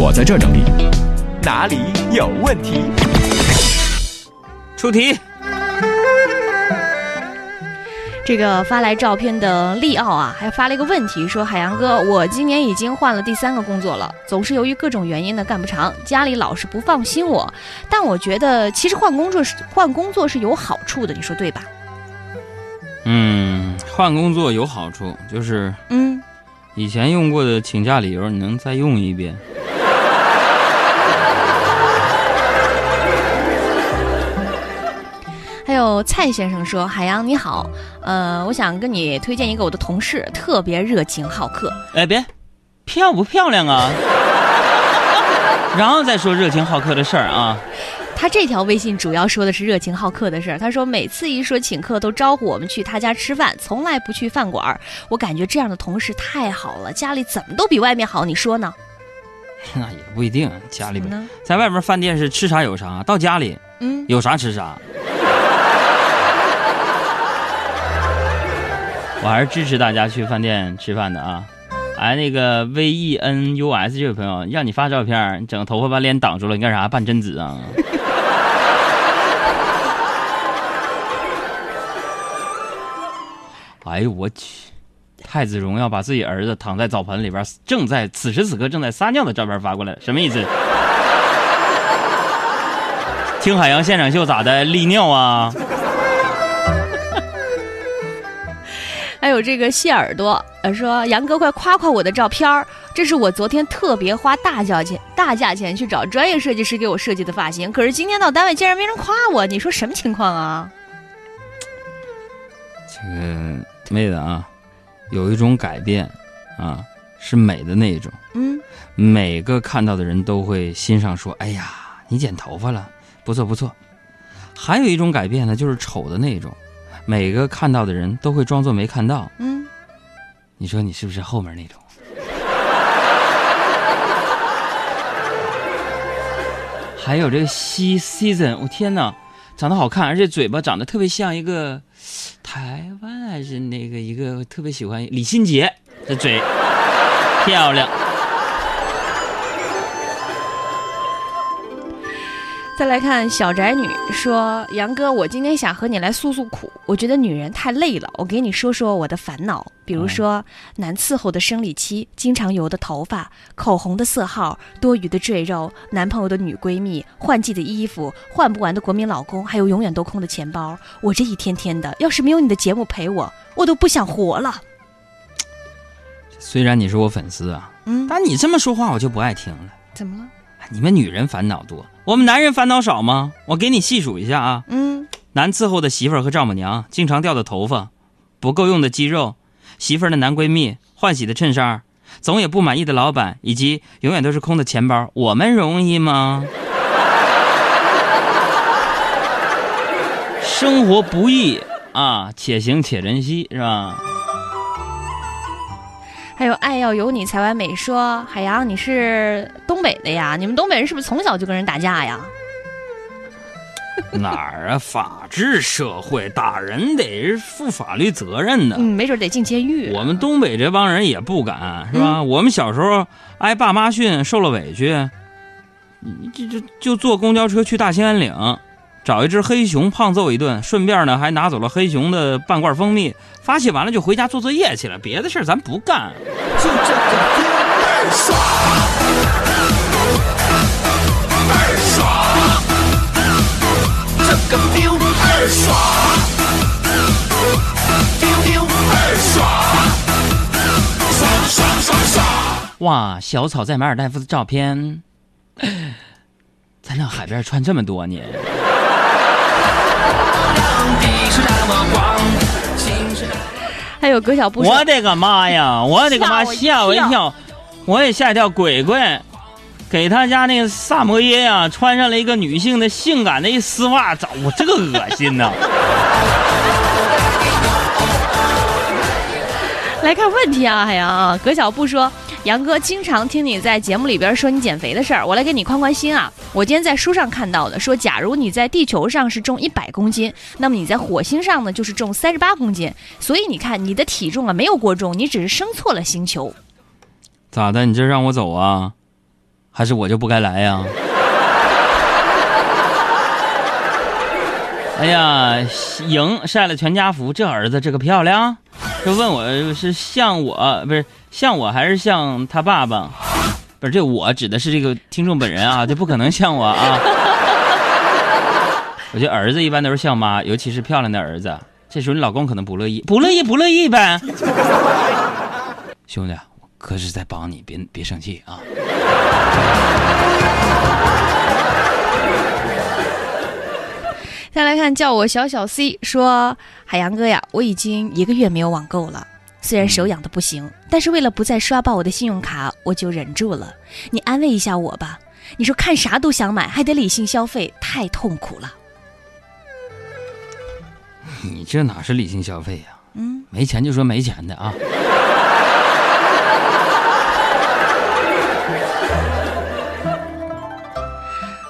我在这儿整理，哪里有问题？出题。这个发来照片的利奥啊，还发了一个问题，说海洋哥，我今年已经换了第三个工作了，总是由于各种原因呢干不长，家里老是不放心我。但我觉得其实换工作是换工作是有好处的，你说对吧？嗯，换工作有好处，就是嗯，以前用过的请假理由，你能再用一遍。还有蔡先生说：“海洋你好，呃，我想跟你推荐一个我的同事，特别热情好客。哎，别，漂不漂亮啊？然后再说热情好客的事儿啊。他这条微信主要说的是热情好客的事儿。他说每次一说请客，都招呼我们去他家吃饭，从来不去饭馆儿。我感觉这样的同事太好了，家里怎么都比外面好，你说呢？那也不一定，家里边？在外边饭店是吃啥有啥，到家里嗯，有啥吃啥。我还是支持大家去饭店吃饭的啊！哎，那个 V E N U S 这位朋友，让你发照片，你整个头发把脸挡住了，你干啥？扮贞子啊？哎呦我去！太子荣耀把自己儿子躺在澡盆里边，正在此时此刻正在撒尿的照片发过来，什么意思？听海洋现场秀咋的？利尿啊？还有这个谢耳朵，呃，说杨哥快夸夸我的照片儿，这是我昨天特别花大价钱大价钱去找专业设计师给我设计的发型，可是今天到单位竟然没人夸我，你说什么情况啊？这个妹子啊，有一种改变啊，是美的那一种。嗯，每个看到的人都会欣赏说：“哎呀，你剪头发了，不错不错。”还有一种改变呢，就是丑的那一种，每个看到的人都会装作没看到。嗯，你说你是不是后面那种？还有这个西 season，我天哪，长得好看，而且嘴巴长得特别像一个台湾还是那个一个特别喜欢李心洁的嘴，漂亮。再来看小宅女说：“杨哥，我今天想和你来诉诉苦。我觉得女人太累了，我给你说说我的烦恼。比如说，难伺候的生理期，经常油的头发，口红的色号，多余的赘肉，男朋友的女闺蜜，换季的衣服，换不完的国民老公，还有永远都空的钱包。我这一天天的，要是没有你的节目陪我，我都不想活了。虽然你是我粉丝啊，嗯，但你这么说话我就不爱听了。怎么了？你们女人烦恼多，我们男人烦恼少吗？我给你细数一下啊。嗯，难伺候的媳妇儿和丈母娘，经常掉的头发，不够用的肌肉，媳妇儿的男闺蜜，换洗的衬衫，总也不满意的老板，以及永远都是空的钱包，我们容易吗？生活不易啊，且行且珍惜，是吧？还有爱要有你才完美说，海洋你是东北的呀？你们东北人是不是从小就跟人打架呀？哪儿啊？法治社会，打人得是负法律责任的。嗯，没准得进监狱。我们东北这帮人也不敢，是吧？我们小时候挨爸妈训，受了委屈，你这这就坐公交车去大兴安岭，找一只黑熊胖揍一顿，顺便呢还拿走了黑熊的半罐蜂蜜，发泄完了就回家做作业去了，别的事儿咱不干。就这个 feel 倍儿爽，倍儿爽，这个 feel 倍儿爽，feel feel 倍儿爽，爽爽爽爽。哇，小草在马尔代夫的照片，在那海边穿这么多年，还有葛小布我的个妈呀！我的个妈，吓我一跳跳，我也吓一跳。鬼鬼给他家那个萨摩耶呀、穿上了一个女性的性感的一丝袜，咋我这个恶心呐！来看问题啊，海洋啊，葛小布说，杨哥经常听你在节目里边说你减肥的事儿，我来给你宽宽心啊。我今天在书上看到的，说假如你在地球上是重一百公斤，那么你在火星上呢就是重三十八公斤，所以你看你的体重啊没有过重，你只是生错了星球。咋的？你这让我走啊？还是我就不该来呀？哎呀，赢晒了全家福，这儿子这个漂亮。就问我是像我不是像我还是像他爸爸？不是这我指的是这个听众本人啊，这不可能像我啊。我觉得儿子一般都是像妈，尤其是漂亮的儿子。这时候你老公可能不乐意，不乐意不乐意呗。兄弟，我可是在帮你，别别生气啊。再来看，叫我小小 C 说：“海洋哥呀，我已经一个月没有网购了，虽然手痒的不行，但是为了不再刷爆我的信用卡，我就忍住了。你安慰一下我吧。你说看啥都想买，还得理性消费，太痛苦了。你这哪是理性消费呀？嗯，没钱就说没钱的啊。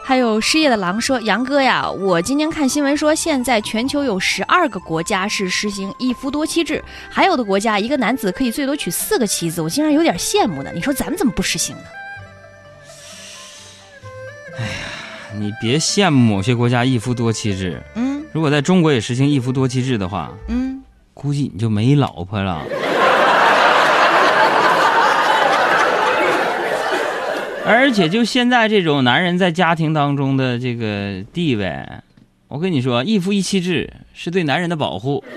还有失业的狼说：“杨哥呀，我今天看新闻说，现在全球有十二个国家是实行一夫多妻制，还有的国家一个男子可以最多娶四个妻子，我竟然有点羡慕呢。你说咱们怎么不实行呢？哎呀你别羡慕某些国家一夫多妻制，嗯如果在中国也实行一夫多妻制的话，嗯，估计你就没老婆了。而且就现在这种男人在家庭当中的这个地位，我跟你说，一夫一妻制是对男人的保护。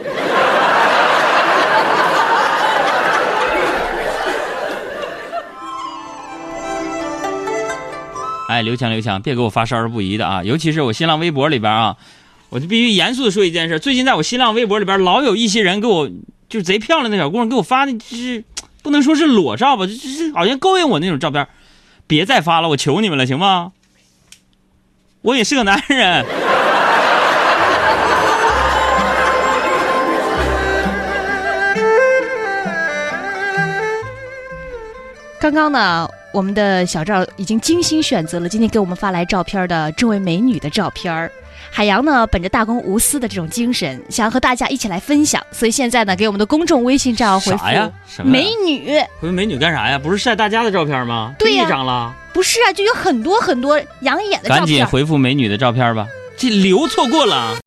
哎，刘强，刘强，别给我发少儿不宜的啊！尤其是我新浪微博里边啊，我就必须严肃的说一件事：最近在我新浪微博里边，老有一些人给我就是贼漂亮的小姑娘给我发的，就是不能说是裸照吧，就是好像勾引我那种照片。别再发了，我求你们了，行吗？我也是个男人。刚刚呢，我们的小赵已经精心选择了今天给我们发来照片的这位美女的照片儿。海洋呢，本着大公无私的这种精神，想要和大家一起来分享，所以现在呢，给我们的公众微信账号回复啥呀？什“么呀美女回复美女干啥呀？不是晒大家的照片吗？对呀这一张了，”，不是啊，就有很多很多养眼的照片赶紧。回复美女的照片吧。这留错过了。